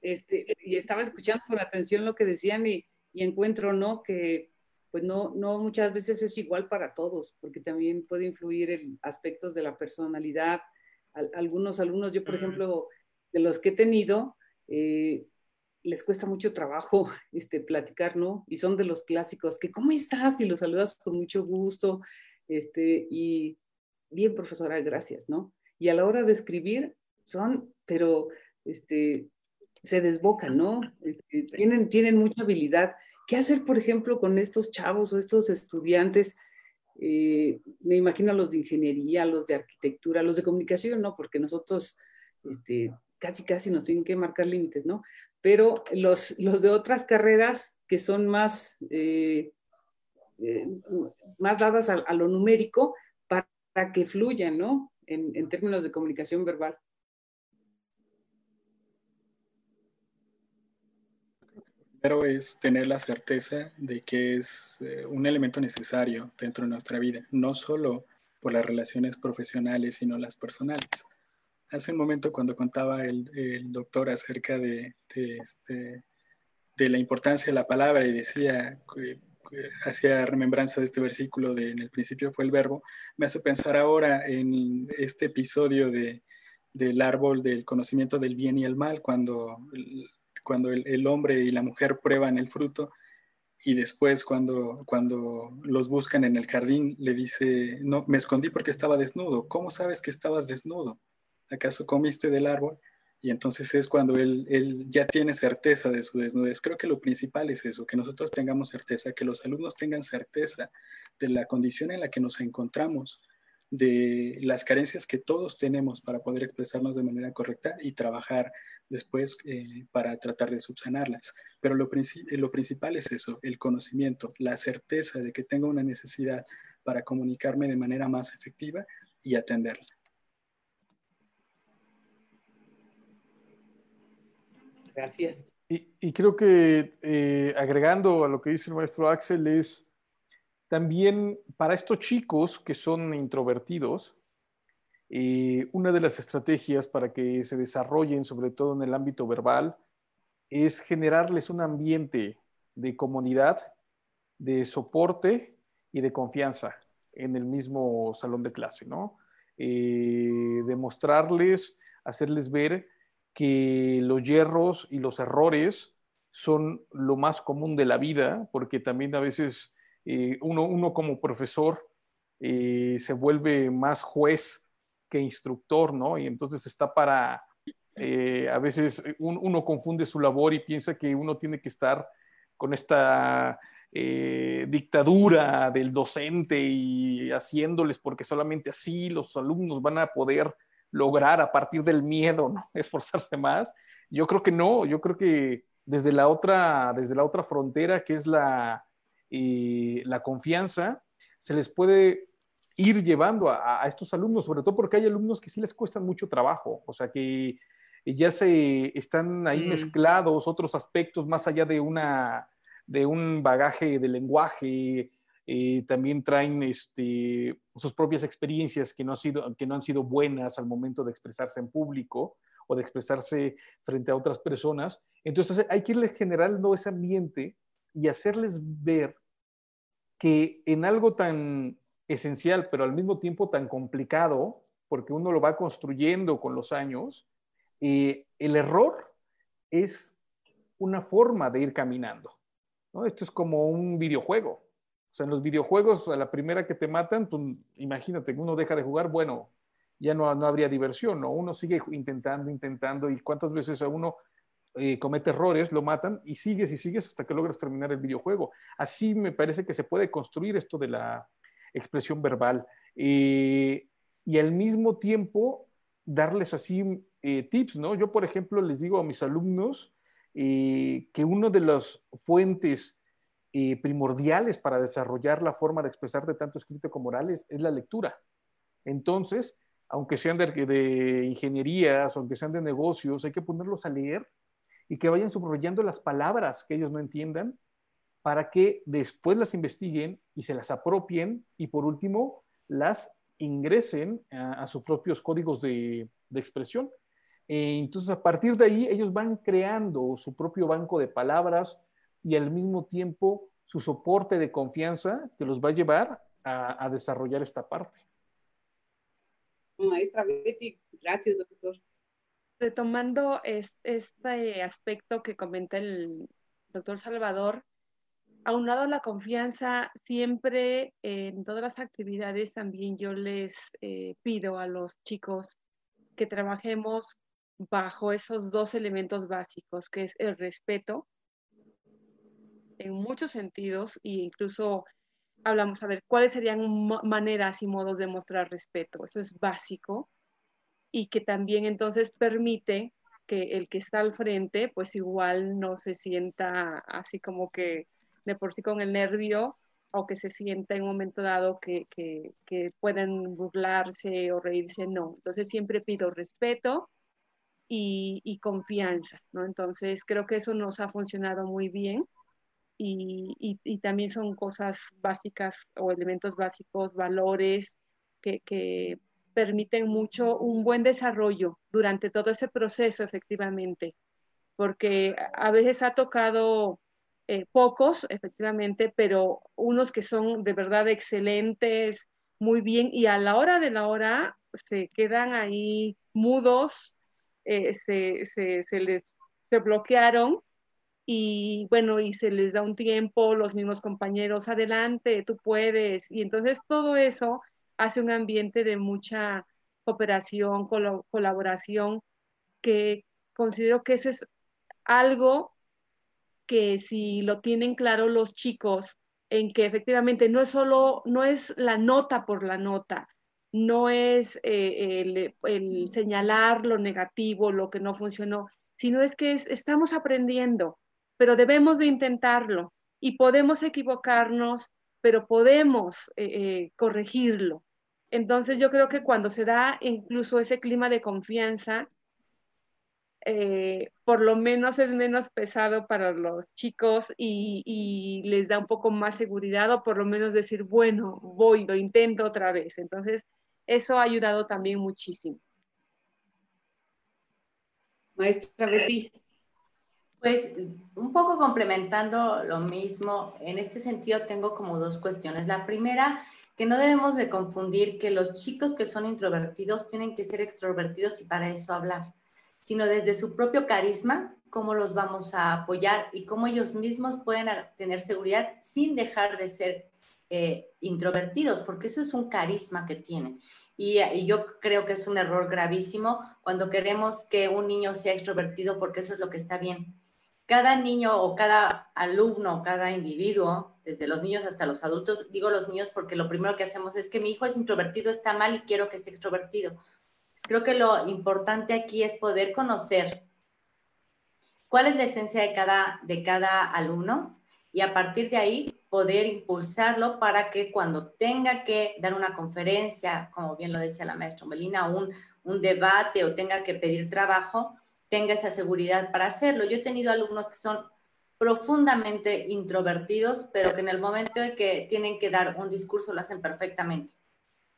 este, y estaba escuchando con atención lo que decían y, y encuentro, ¿no? Que pues no, no muchas veces es igual para todos, porque también puede influir en aspectos de la personalidad. algunos alumnos, yo por ejemplo, de los que he tenido, eh, les cuesta mucho trabajo este, platicar, ¿no? Y son de los clásicos, que ¿cómo estás? Y los saludas con mucho gusto, este, y bien, profesora, gracias, ¿no? Y a la hora de escribir, son, pero, este, se desbocan, ¿no? Este, tienen, tienen mucha habilidad. ¿Qué hacer, por ejemplo, con estos chavos o estos estudiantes? Eh, me imagino los de ingeniería, los de arquitectura, los de comunicación, ¿no? Porque nosotros este, casi, casi nos tienen que marcar límites, ¿no? Pero los, los de otras carreras que son más, eh, eh, más dadas a, lo numérico para, que fluyan, ¿no? en términos de comunicación verbal. Primero es tener la certeza de que es eh, un elemento necesario dentro de nuestra vida, no solo por las relaciones profesionales, sino las personales. Hace un momento cuando contaba el, doctor acerca de, este, de, la importancia de la palabra y decía, hacía remembranza de este versículo de en el principio fue el verbo, me hace pensar ahora en este episodio de, del árbol del conocimiento del bien y el mal, cuando cuando el, hombre y la mujer prueban el fruto y después cuando, cuando los buscan en el jardín le dice, no, me escondí porque estaba desnudo. ¿Cómo sabes que estabas desnudo? ¿Acaso comiste del árbol? Y entonces es cuando él, él, ya tiene certeza de su desnudez. Creo que lo principal es eso, que nosotros tengamos certeza, que los alumnos tengan certeza de la condición en la que nos encontramos, de las carencias que todos tenemos para poder expresarnos de manera correcta y trabajar después eh, para tratar de subsanarlas. Pero lo, lo principal es eso, el conocimiento, la certeza de que tengo una necesidad para comunicarme de manera más efectiva y atenderla. Gracias. Y, creo que eh, agregando a lo que dice el maestro Axel es también para estos chicos que son introvertidos, eh, una de las estrategias para que se desarrollen, sobre todo en el ámbito verbal, es generarles un ambiente de comunidad, de soporte y de confianza en el mismo salón de clase, ¿no? Eh, demostrarles, hacerles ver que los hierros y los errores son lo más común de la vida, porque también a veces eh, uno, como profesor eh, se vuelve más juez que instructor, ¿no? Y entonces está para, eh, a veces uno confunde su labor y piensa que uno tiene que estar con esta dictadura del docente y haciéndoles porque solamente así los alumnos van a poder lograr a partir del miedo, ¿no? Esforzarse más. Yo creo que no, yo creo que desde la otra, desde la otra frontera que es la, y la confianza, se les puede ir llevando a, estos alumnos, sobre todo porque hay alumnos que sí les cuestan mucho trabajo, o sea que ya se están ahí mm. mezclados otros aspectos más allá de una de un bagaje de lenguaje, eh, también traen este, sus propias experiencias que no, han sido, que no han sido buenas al momento de expresarse en público o de expresarse frente a otras personas. Entonces hay que irles generando ese ambiente y hacerles ver que en algo tan esencial, pero al mismo tiempo tan complicado, porque uno lo va construyendo con los años, eh, el error es una forma de ir caminando. ¿no? Esto es como un videojuego. O sea, en los videojuegos, a la primera que te matan, tú, imagínate, uno deja de jugar, bueno, ya no, no habría diversión, ¿no? Uno sigue intentando, intentando, y cuántas veces a uno eh, comete errores, lo matan y sigues y sigues hasta que logras terminar el videojuego. Así me parece que se puede construir esto de la expresión verbal eh, y al mismo tiempo darles así eh, tips, ¿no? Yo, por ejemplo, les digo a mis alumnos que una de las fuentes primordiales para desarrollar la forma de expresar de tanto escrito como orales es la lectura. Entonces, aunque sean de, de ingenierías, aunque sean de negocios, hay que ponerlos a leer y que vayan subrayando las palabras que ellos no entiendan para que después las investiguen y se las apropien y por último las ingresen a, sus propios códigos de, expresión. Eh, entonces, a partir de ahí, ellos van creando su propio banco de palabras y al mismo tiempo su soporte de confianza que los va a llevar a, desarrollar esta parte. Maestra Betty, gracias, doctor. Retomando este aspecto que comenta el doctor Salvador, aunado a la confianza, siempre en todas las actividades también yo les eh, pido a los chicos que trabajemos bajo esos dos elementos básicos, que es el respeto en muchos sentidos e incluso hablamos a ver cuáles serían maneras y modos de mostrar respeto. Eso es básico y que también entonces permite que el que está al frente pues igual no se sienta así como que de por sí con el nervio o que se sienta en un momento dado que, que pueden burlarse o reírse, no. Entonces siempre pido respeto y, confianza, ¿no? Entonces creo que eso nos ha funcionado muy bien y, y, también son cosas básicas o elementos básicos, valores que, que, permiten mucho un buen desarrollo durante todo ese proceso, efectivamente, porque a veces ha tocado eh, pocos, efectivamente, pero unos que son de verdad excelentes, muy bien, y a la hora de la hora se quedan ahí mudos, eh, se, se, se, les se bloquearon y bueno, y se les da un tiempo, los mismos compañeros, adelante, tú puedes. Y entonces todo eso hace un ambiente de mucha cooperación, colaboración, que considero que eso es algo que si lo tienen claro los chicos, en que efectivamente no es solo, no es la nota por la nota, no es eh, el, señalar lo negativo, lo que no funcionó, sino es que estamos aprendiendo, pero debemos de intentarlo y podemos equivocarnos, pero podemos eh, eh, corregirlo. Entonces yo creo que cuando se da incluso ese clima de confianza, por lo menos es menos pesado para los chicos y, y, les da un poco más seguridad o por lo menos decir, bueno, voy, lo intento otra vez. Entonces, eso ha ayudado también muchísimo. Maestra Betty. Pues un poco complementando lo mismo, en este sentido tengo como dos cuestiones. La primera, que no debemos de confundir que los chicos que son introvertidos tienen que ser extrovertidos y para eso hablar, sino desde su propio carisma, cómo los vamos a apoyar y cómo ellos mismos pueden tener seguridad sin dejar de ser eh, introvertidos, porque eso es un carisma que tienen. Y, yo creo que es un error gravísimo cuando queremos que un niño sea extrovertido, porque eso es lo que está bien. Cada niño o cada alumno, cada individuo, desde los niños hasta los adultos, digo los niños porque lo primero que hacemos es que mi hijo es introvertido, está mal y quiero que sea extrovertido. Creo que lo importante aquí es poder conocer cuál es la esencia de cada, de cada alumno y a partir de ahí poder impulsarlo para que cuando tenga que dar una conferencia, como bien lo decía la maestra Melina, un, un debate o tenga que pedir trabajo, tenga esa seguridad para hacerlo. Yo he tenido alumnos que son profundamente introvertidos, pero que en el momento de que tienen que dar un discurso lo hacen perfectamente.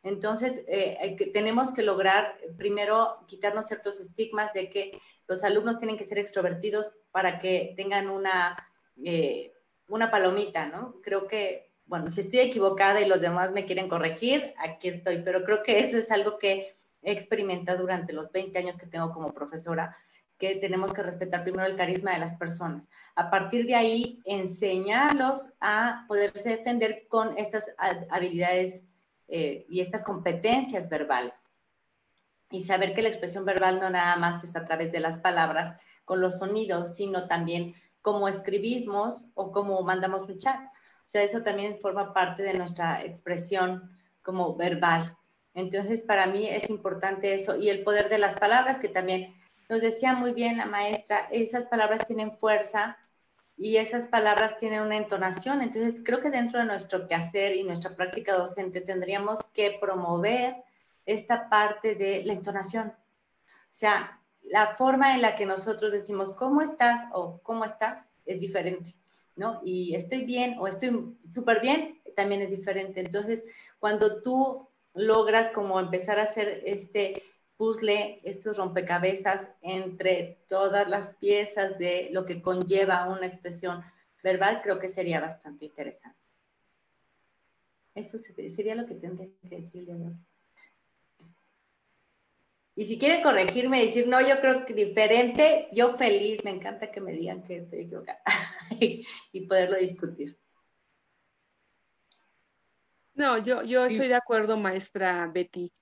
Entonces, eh, tenemos que lograr primero quitarnos ciertos estigmas de que los alumnos tienen que ser extrovertidos para que tengan una eh, una palomita, ¿no? Creo que, bueno, si estoy equivocada y los demás me quieren corregir, aquí estoy, pero creo que eso es algo que he experimentado durante los 20 años que tengo como profesora, que tenemos que respetar primero el carisma de las personas. A partir de ahí, enseñarlos a poderse defender con estas habilidades eh, y estas competencias verbales. Y saber que la expresión verbal no nada más es a través de las palabras, con los sonidos, sino también cómo escribimos o cómo mandamos un chat. O sea, eso también forma parte de nuestra expresión como verbal. Entonces, para mí es importante eso y el poder de las palabras, que también nos decía muy bien la maestra, esas palabras tienen fuerza y esas palabras tienen una entonación. Entonces, creo que dentro de nuestro quehacer y nuestra práctica docente tendríamos que promover esta parte de la entonación. O sea, la forma en la que nosotros decimos cómo estás o cómo estás es diferente, ¿no? Y estoy bien o estoy súper bien también es diferente. Entonces, cuando tú logras como empezar a hacer este puzzle, estos rompecabezas entre todas las piezas de lo que conlleva una expresión verbal, creo que sería bastante interesante. Eso sería lo que tendría que decirle. Y si quiere corregirme y decir, no, yo creo que diferente, yo feliz, me encanta que me digan que estoy equivocada y poderlo discutir. No, yo, yo estoy de acuerdo, maestra Betty,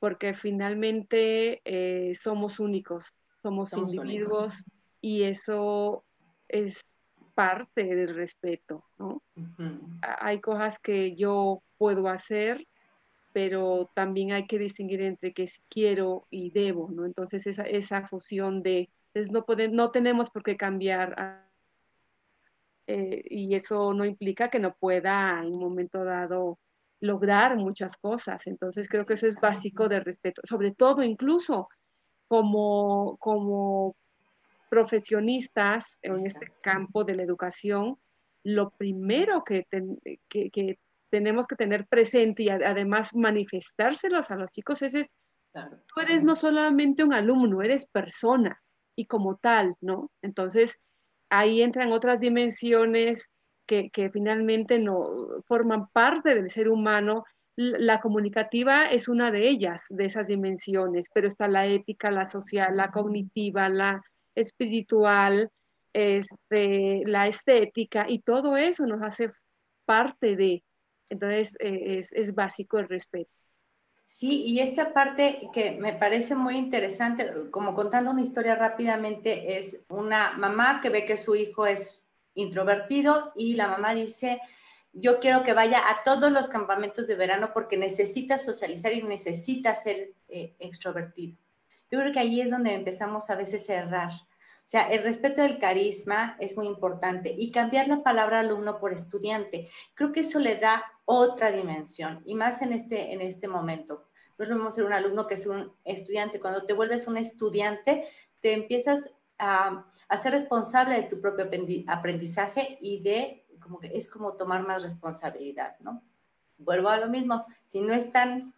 porque finalmente eh, somos únicos, somos, individuos y eso es parte del respeto, ¿no? Hay cosas que yo puedo hacer, pero también hay que distinguir entre que quiero y debo, ¿no? Entonces esa, esa fusión de, no, no tenemos por qué cambiar eh, y eso no implica que no pueda en un momento dado lograr muchas cosas. Entonces creo que eso es básico de respeto, sobre todo incluso como, como profesionistas en este campo de la educación, lo primero que, que, tenemos que tener presente y además manifestárselos a los chicos es, es tú eres no solamente un alumno, eres persona y como tal, ¿no? Entonces ahí entran otras dimensiones que, finalmente no forman parte del ser humano. La comunicativa es una de ellas, de esas dimensiones, pero está la ética, la social, la cognitiva, la espiritual, este, la estética, y todo eso nos hace parte de. Entonces, eh, es, es básico el respeto. Sí, y esta parte que me parece muy interesante, como contando una historia rápidamente, es una mamá que ve que su hijo es introvertido y la mamá dice, yo quiero que vaya a todos los campamentos de verano porque necesita socializar y necesita ser eh, extrovertido. Yo creo que ahí es donde empezamos a veces a errar. O sea, el respeto del carisma es muy importante y cambiar la palabra alumno por estudiante. Creo que eso le da otra dimensión y más en este, en este momento. No es lo mismo ser un alumno que ser un estudiante. Cuando te vuelves un estudiante, te empiezas a a ser responsable de tu propio aprendizaje y de, como que es como tomar más responsabilidad, ¿no? Vuelvo a lo mismo, si no están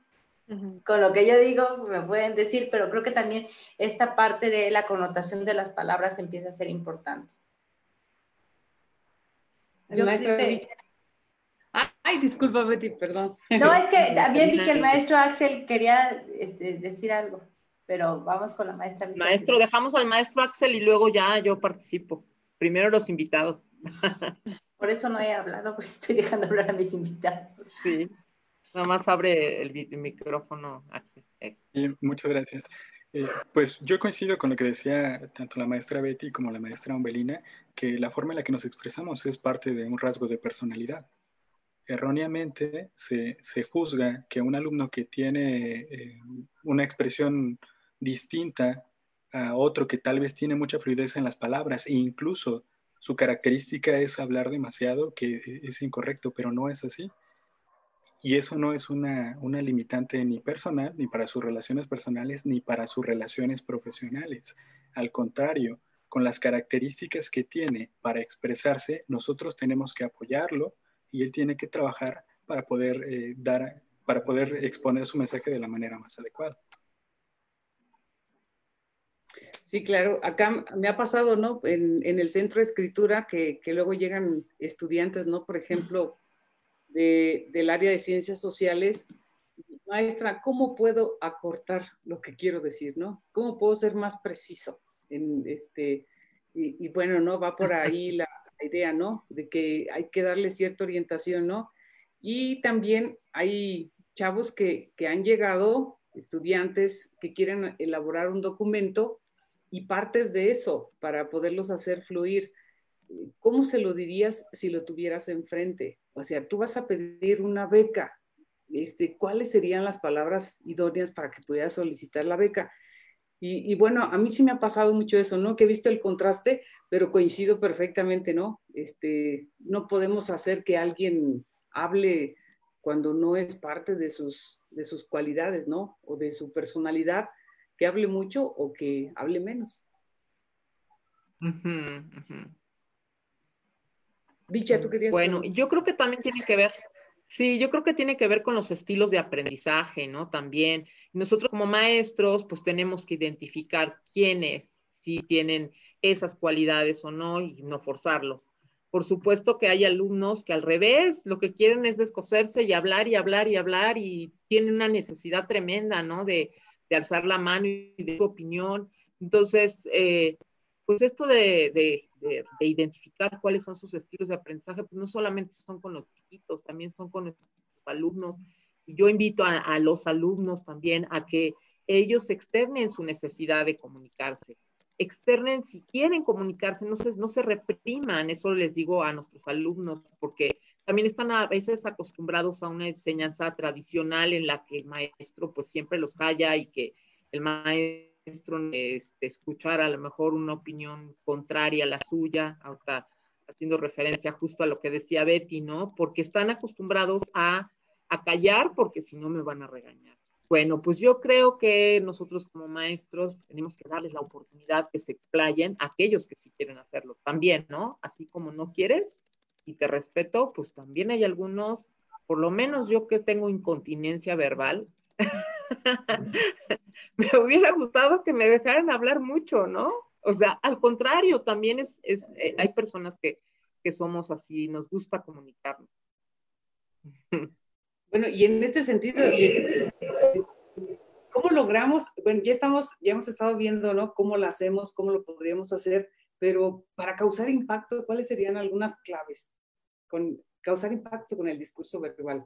con lo que yo digo, me pueden decir, pero creo que también esta parte de la connotación de las palabras empieza a ser importante. El maestro Ay, disculpa, Betty, perdón. No, es que también vi que el maestro Axel quería este, decir algo pero vamos con la maestra. Maestro, dejamos al maestro Axel y luego ya yo participo. Primero los invitados. Por eso no he hablado, porque estoy dejando hablar a mis invitados. Sí, nada más abre el, micrófono, Axel. muchas gracias. Eh, pues yo coincido con lo que decía tanto la maestra Betty como la maestra Umbelina, que la forma en la que nos expresamos es parte de un rasgo de personalidad. Erróneamente se, se juzga que un alumno que tiene eh, una expresión distinta a otro que tal vez tiene mucha fluidez en las palabras e incluso su característica es hablar demasiado, que es incorrecto, pero no es así. Y eso no es una, una limitante ni personal, ni para sus relaciones personales, ni para sus relaciones profesionales. Al contrario, con las características que tiene para expresarse, nosotros tenemos que apoyarlo y él tiene que trabajar para poder eh, dar, para poder exponer su mensaje de la manera más adecuada. Sí, claro. Acá me ha pasado, ¿no? En, el centro de escritura que, luego llegan estudiantes, ¿no? Por ejemplo, del área de ciencias sociales. Maestra, ¿cómo puedo acortar lo que quiero decir, ¿no? ¿Cómo puedo ser más preciso? En este, y, bueno, ¿no? Va por ahí la, idea, ¿no? De que hay que darle cierta orientación, ¿no? Y también hay chavos que, que han llegado, estudiantes que quieren elaborar un documento y partes de eso para poderlos hacer fluir. ¿Cómo se lo dirías si lo tuvieras enfrente? O sea, tú vas a pedir una beca. Este, ¿Cuáles serían las palabras idóneas para que pudieras solicitar la beca? Y, bueno, a mí sí me ha pasado mucho eso, ¿no? Que he visto el contraste, pero coincido perfectamente, ¿no? Este, no podemos hacer que alguien hable cuando no es parte de sus, de sus cualidades, ¿no? O de su personalidad, que hable mucho o que hable menos. Dicha, tú querías. Bueno, yo creo que también tiene que ver, Sí, yo creo que tiene que ver con los estilos de aprendizaje, ¿no? También. Nosotros como maestros, pues tenemos que identificar quiénes sí tienen esas cualidades o no y no forzarlos. Por supuesto que hay alumnos que al revés, lo que quieren es descoserse y hablar y hablar y hablar y tienen una necesidad tremenda, ¿no? De, de alzar la mano y de su opinión. Entonces, eh, pues esto de, de, de, identificar cuáles son sus estilos de aprendizaje, pues no solamente son con los chiquitos, también son con los alumnos. Yo invito a, a los alumnos también a que ellos externen su necesidad de comunicarse externen si quieren comunicarse, no se, no se repriman, eso les digo a nuestros alumnos, porque también están a veces acostumbrados a una enseñanza tradicional en la que el maestro pues siempre los calla y que el maestro este, escuchar a lo mejor una opinión contraria a la suya, haciendo referencia justo a lo que decía Betty, ¿no? Porque están acostumbrados a, a callar porque si no me van a regañar. Bueno, pues yo creo que nosotros como maestros tenemos que darles la oportunidad que se explayen a aquellos que sí quieren hacerlo también, ¿no? Así como no quieres y te respeto, pues también hay algunos, por lo menos yo que tengo incontinencia verbal, me hubiera gustado que me dejaran hablar mucho, ¿no? O sea, al contrario, también es, es eh, hay personas que, que somos así, nos gusta comunicarnos. Bueno, y en este sentido, ¿cómo logramos? Bueno, ya estamos, ya hemos estado viendo, ¿no? Cómo lo hacemos, cómo lo podríamos hacer, pero para causar impacto, ¿cuáles serían algunas claves? Con causar impacto con el discurso verbal.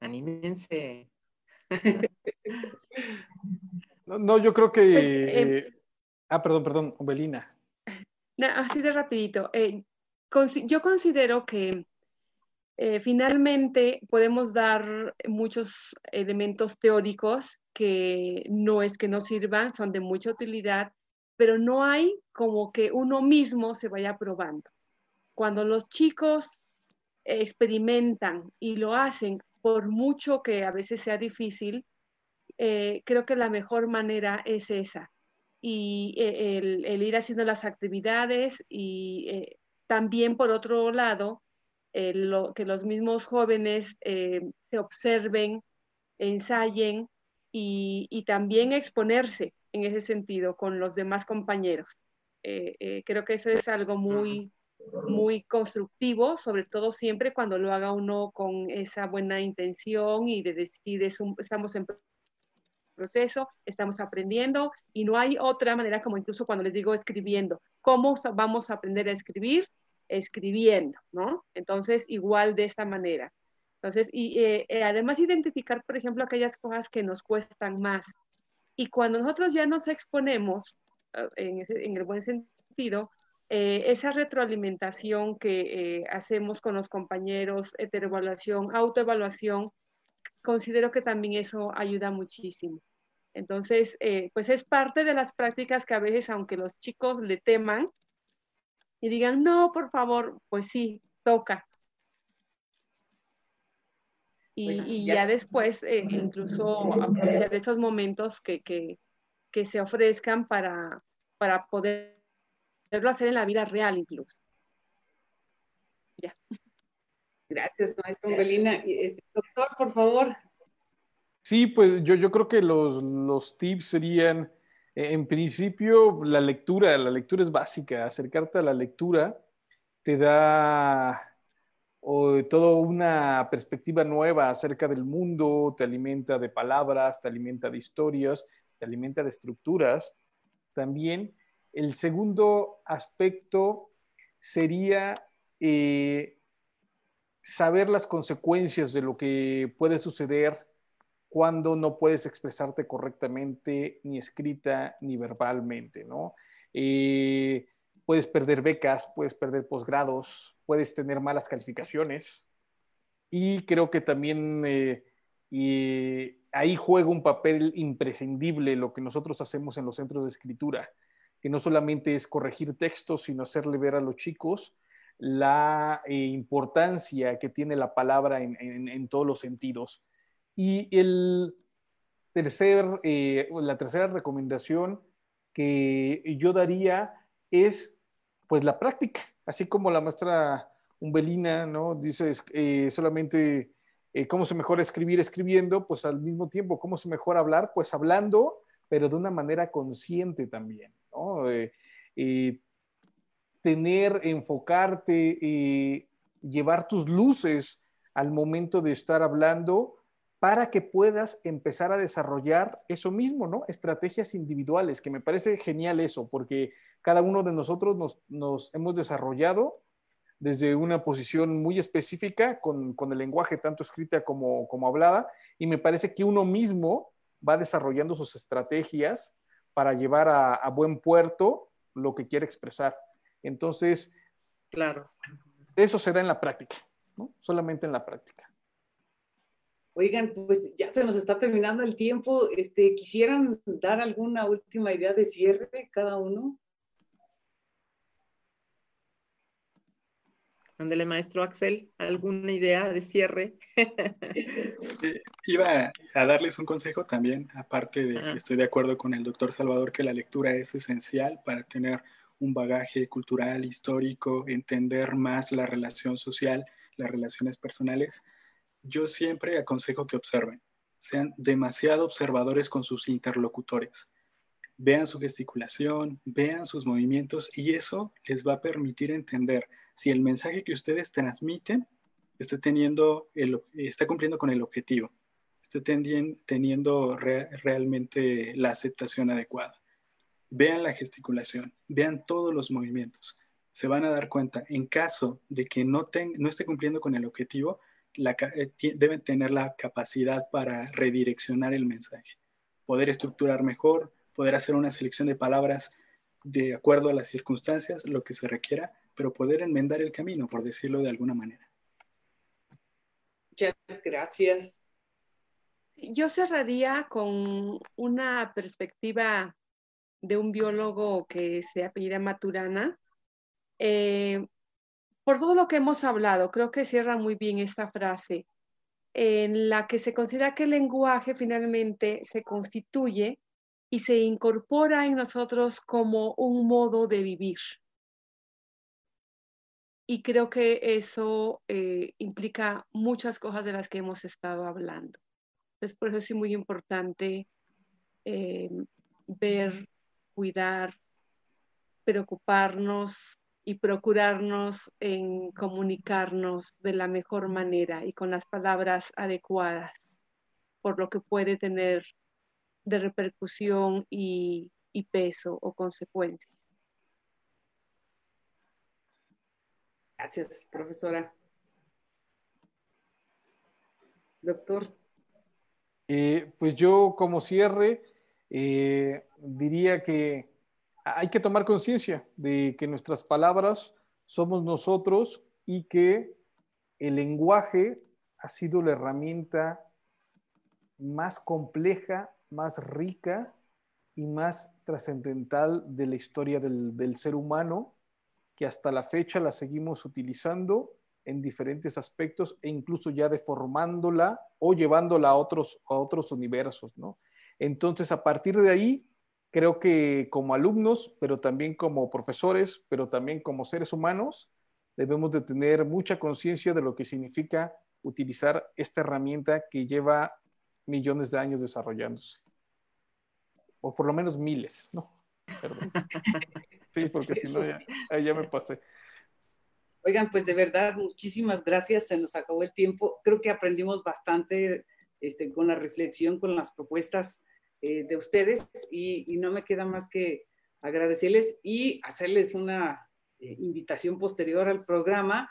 Anímense. no, no, yo creo que... Pues, eh... ah, perdón, perdón, Belina así de rapidito. Eh, yo considero que eh, finalmente podemos dar muchos elementos teóricos que no es que no sirvan, son de mucha utilidad, pero no hay como que uno mismo se vaya probando. Cuando los chicos experimentan y lo hacen, por mucho que a veces sea difícil, eh, creo que la mejor manera es esa, y eh, el, ir haciendo las actividades y eh, también por otro lado, que los mismos jóvenes se observen, ensayen y, también exponerse en ese sentido con los demás compañeros. creo que eso es algo muy, muy constructivo, sobre todo siempre cuando lo haga uno con esa buena intención y de decir, estamos en proceso, estamos aprendiendo y no hay otra manera como incluso cuando les digo escribiendo. ¿Cómo vamos a aprender a escribir? Escribiendo, ¿no? Entonces, igual de esta manera. Entonces, y eh, eh, además identificar, por ejemplo, aquellas cosas que nos cuestan más. Y cuando nosotros ya nos exponemos, eh, en, el buen sentido, esa retroalimentación que hacemos con los compañeros, heteroevaluación, autoevaluación, considero que también eso ayuda muchísimo. Entonces, eh, pues es parte de las prácticas que a veces, aunque los chicos le teman y digan, no, por favor, pues sí, toca. Y, pues ya, después, eh, incluso aprovechar esos momentos que, que, que se ofrezcan para, para poderlo hacer en la vida real incluso. Ya. Gracias, maestro Belina. Este, doctor, por favor. Sí, pues yo, yo creo que los, los tips serían, eh, en principio, la lectura. La lectura es básica. Acercarte a la lectura te da o, toda una perspectiva nueva acerca del mundo, te alimenta de palabras, te alimenta de historias, te alimenta de estructuras. También el segundo aspecto sería eh, saber las consecuencias de lo que puede suceder cuando no puedes expresarte correctamente, ni escrita, ni verbalmente, ¿no? Eh, puedes perder becas, puedes perder posgrados, puedes tener malas calificaciones. Y creo que también eh, ahí juega un papel imprescindible lo que nosotros hacemos en los centros de escritura, que no solamente es corregir textos, sino hacerle ver a los chicos la eh, importancia que tiene la palabra en todos los sentidos y el tercer, eh, la tercera recomendación que yo daría es pues la práctica, así como la maestra Umbelina, ¿no? Dice eh, solamente eh, cómo se mejora escribir escribiendo, pues al mismo tiempo, cómo se mejora hablar, pues hablando, pero de una manera consciente también, ¿no? Eh, tener, enfocarte, llevar tus luces al momento de estar hablando para que puedas empezar a desarrollar eso mismo, ¿no? Estrategias individuales, que me parece genial eso, porque cada uno de nosotros nos, hemos desarrollado desde una posición muy específica con, el lenguaje tanto escrita como, como hablada, y me parece que uno mismo va desarrollando sus estrategias para llevar a, buen puerto lo que quiere expresar. Entonces, claro. Eso se da en la práctica, ¿no? Solamente en la práctica. Oigan, pues ya se nos está terminando el tiempo. Este, ¿Quisieran dar alguna última idea de cierre cada uno? Ándele, maestro Axel, ¿alguna idea de cierre? Iba a darles un consejo también, aparte de que estoy de acuerdo con el doctor Salvador que la lectura es esencial para tener un bagaje cultural, histórico, entender más la relación social, las relaciones personales yo siempre aconsejo que observen, sean demasiado observadores con sus interlocutores. Vean su gesticulación, vean sus movimientos y eso les va a permitir entender si el mensaje que ustedes transmiten está, cumpliendo con el objetivo, está teniendo realmente la aceptación adecuada. Vean la gesticulación, vean todos los movimientos. Se van a dar cuenta, en caso de que no, esté cumpliendo con el objetivo, eh, deben tener la capacidad para redireccionar el mensaje, poder estructurar mejor, poder hacer una selección de palabras de acuerdo a las circunstancias, lo que se requiera, pero poder enmendar el camino, por decirlo de alguna manera. Muchas gracias. Yo cerraría con una perspectiva de un biólogo que se apellida Maturana, eh, por todo lo que hemos hablado, creo que cierra muy bien esta frase, en la que se considera que el lenguaje finalmente se constituye y se incorpora en nosotros como un modo de vivir. Y creo que eso eh, implica muchas cosas de las que hemos estado hablando. Entonces, por eso es muy importante eh, ver, cuidar, preocuparnos y procurarnos en comunicarnos de la mejor manera y con las palabras adecuadas, por lo que puede tener de repercusión y, peso o consecuencia. Gracias, profesora. Doctor. Eh, pues yo como cierre eh, diría que hay que tomar conciencia de que nuestras palabras somos nosotros y que el lenguaje ha sido la herramienta más compleja, más rica y más trascendental de la historia del, ser humano, que hasta la fecha la seguimos utilizando en diferentes aspectos e incluso ya deformándola o llevándola a otros, a otros universos, Entonces, a partir de ahí, creo que como alumnos, pero también como profesores, pero también como seres humanos, debemos de tener mucha conciencia de lo que significa utilizar esta herramienta que lleva millones de años desarrollándose. O por lo menos miles, ¿no? Perdón. Sí, porque si no, ya, ya me pasé. Oigan, pues de verdad, muchísimas gracias. Se nos acabó el tiempo. Creo que aprendimos bastante este, con la reflexión, con las propuestas eh, de ustedes y, no me queda más que agradecerles y hacerles una eh, invitación posterior al programa.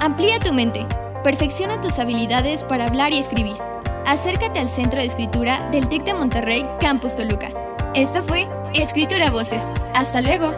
Amplía tu mente, perfecciona tus habilidades para hablar y escribir. Acércate al Centro de Escritura del TIC de Monterrey, Campus Toluca. Esto fue Escritura Voces. Hasta luego.